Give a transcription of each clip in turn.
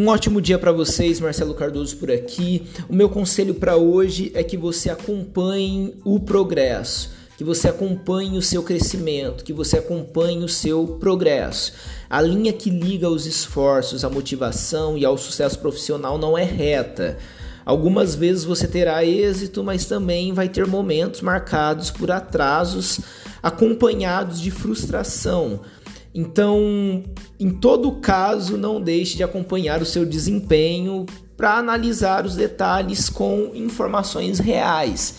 Um ótimo dia para vocês, Marcelo Cardoso por aqui. O meu conselho para hoje é que você acompanhe o progresso, que você acompanhe o seu crescimento, que você acompanhe o seu progresso. A linha que liga os esforços, a motivação e ao sucesso profissional não é reta. Algumas vezes você terá êxito, mas também vai ter momentos marcados por atrasos acompanhados de frustração. Então, em todo caso, não deixe de acompanhar o seu desempenho para analisar os detalhes com informações reais.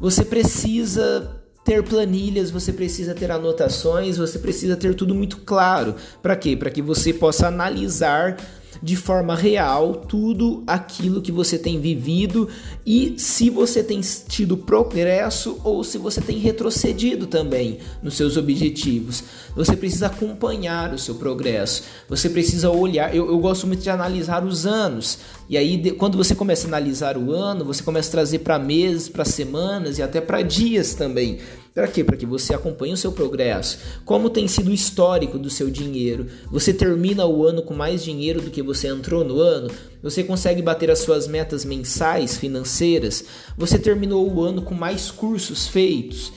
Você precisa ter planilhas, você precisa ter anotações, você precisa ter tudo muito claro. Para quê? Para que você possa analisar de forma real tudo aquilo que você tem vivido e se você tem tido progresso ou se você tem retrocedido também nos seus objetivos. Você precisa acompanhar o seu progresso, você precisa olhar. Eu, eu gosto muito de analisar os anos, e aí de, quando você começa a analisar o ano, você começa a trazer para meses, para semanas e até para dias também. Para quê? Para que você acompanhe o seu progresso. Como tem sido o histórico do seu dinheiro? Você termina o ano com mais dinheiro do que você entrou no ano? Você consegue bater as suas metas mensais financeiras? Você terminou o ano com mais cursos feitos?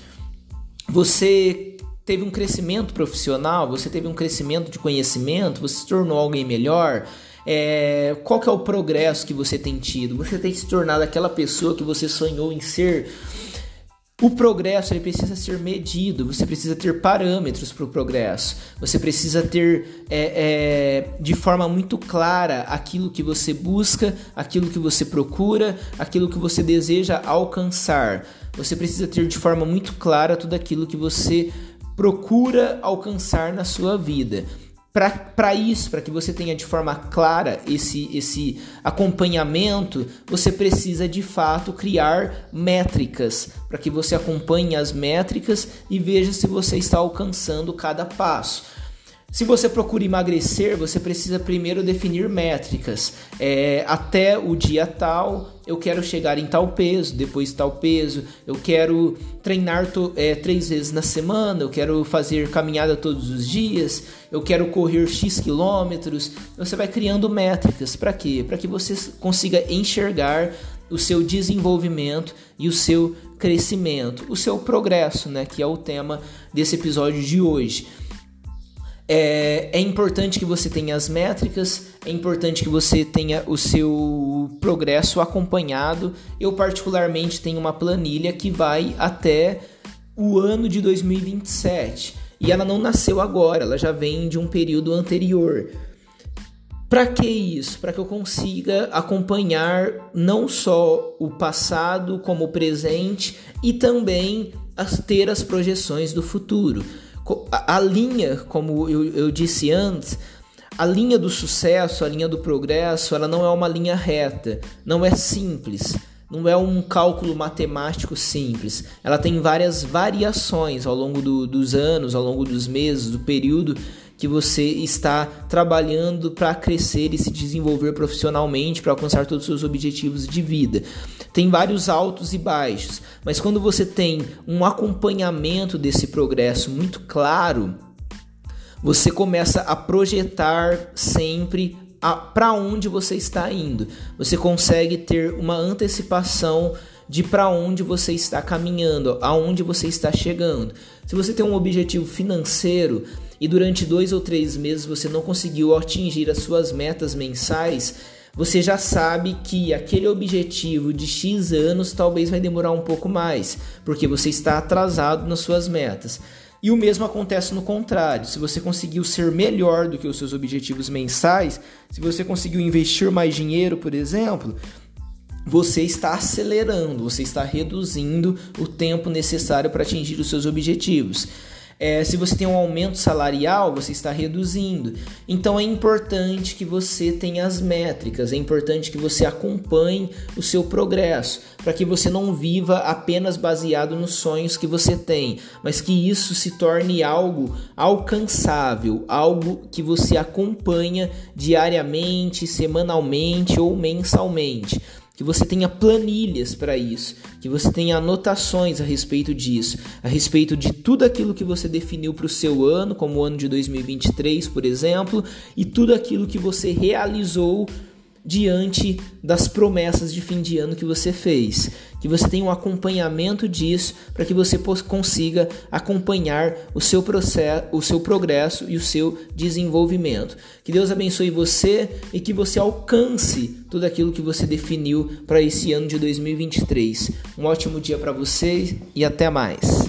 Você teve um crescimento profissional? Você teve um crescimento de conhecimento? Você se tornou alguém melhor? É, qual que é o progresso que você tem tido? Você tem se tornado aquela pessoa que você sonhou em ser? O progresso ele precisa ser medido, você precisa ter parâmetros para o progresso, você precisa ter é, é, de forma muito clara aquilo que você busca, aquilo que você procura, aquilo que você deseja alcançar. Você precisa ter de forma muito clara tudo aquilo que você procura alcançar na sua vida. Para isso, para que você tenha de forma clara esse, esse acompanhamento, você precisa de fato criar métricas, para que você acompanhe as métricas e veja se você está alcançando cada passo. Se você procura emagrecer, você precisa primeiro definir métricas. É, até o dia tal, eu quero chegar em tal peso, depois tal peso. Eu quero treinar é, três vezes na semana, eu quero fazer caminhada todos os dias, eu quero correr X quilômetros. Você vai criando métricas. Para quê? Para que você consiga enxergar o seu desenvolvimento e o seu crescimento, o seu progresso, né? Que é o tema desse episódio de hoje. É, é, importante que você tenha as métricas, é importante que você tenha o seu progresso acompanhado. Eu, particularmente, tenho uma planilha que vai até o ano de 2027 e ela não nasceu agora, ela já vem de um período anterior. Para que isso? Para que eu consiga acompanhar não só o passado como o presente e também as, ter as projeções do futuro a, linha, como eu, eu disse antes, a linha do sucesso, a linha do progresso, ela não é uma linha reta, não é simples, não é um cálculo matemático simples. Ela tem várias variações ao longo do, dos anos, ao longo dos meses, do período que você está trabalhando para crescer e se desenvolver profissionalmente, para alcançar todos os seus objetivos de vida. Tem vários altos e baixos, mas quando você tem um acompanhamento desse progresso muito claro, você começa a projetar sempre para onde você está indo. Você consegue ter uma antecipação de para onde você está caminhando, aonde você está chegando. Se você tem um objetivo financeiro e durante dois ou três meses você não conseguiu atingir as suas metas mensais, você já sabe que aquele objetivo de X anos talvez vai demorar um pouco mais, porque você está atrasado nas suas metas. E o mesmo acontece no contrário. Se você conseguiu ser melhor do que os seus objetivos mensais, se você conseguiu investir mais dinheiro, por exemplo, você está acelerando, você está reduzindo o tempo necessário para atingir os seus objetivos. É, se você tem um aumento salarial, você está reduzindo. Então é importante que você tenha as métricas, é importante que você acompanhe o seu progresso, para que você não viva apenas baseado nos sonhos que você tem, mas que isso se torne algo alcançável, algo que você acompanha diariamente, semanalmente ou mensalmente que você tenha planilhas para isso, que você tenha anotações a respeito disso, a respeito de tudo aquilo que você definiu para o seu ano, como o ano de 2023, por exemplo, e tudo aquilo que você realizou diante das promessas de fim de ano que você fez. Que você tenha um acompanhamento disso para que você consiga acompanhar o seu processo, o seu progresso e o seu desenvolvimento. Que Deus abençoe você e que você alcance tudo aquilo que você definiu para esse ano de 2023. Um ótimo dia para você e até mais.